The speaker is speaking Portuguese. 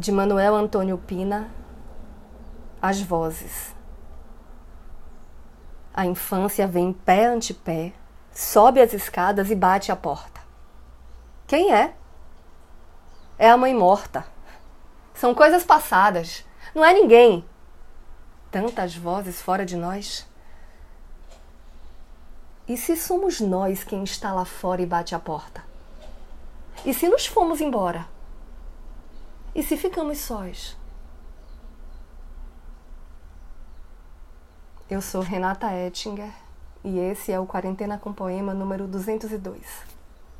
de Manuel Antônio Pina, As Vozes. A infância vem pé ante pé, sobe as escadas e bate a porta. Quem é? É a mãe morta. São coisas passadas. Não é ninguém. Tantas vozes fora de nós. E se somos nós quem está lá fora e bate a porta? E se nos fomos embora? E se ficamos sós? Eu sou Renata Ettinger e esse é o Quarentena com Poema número 202.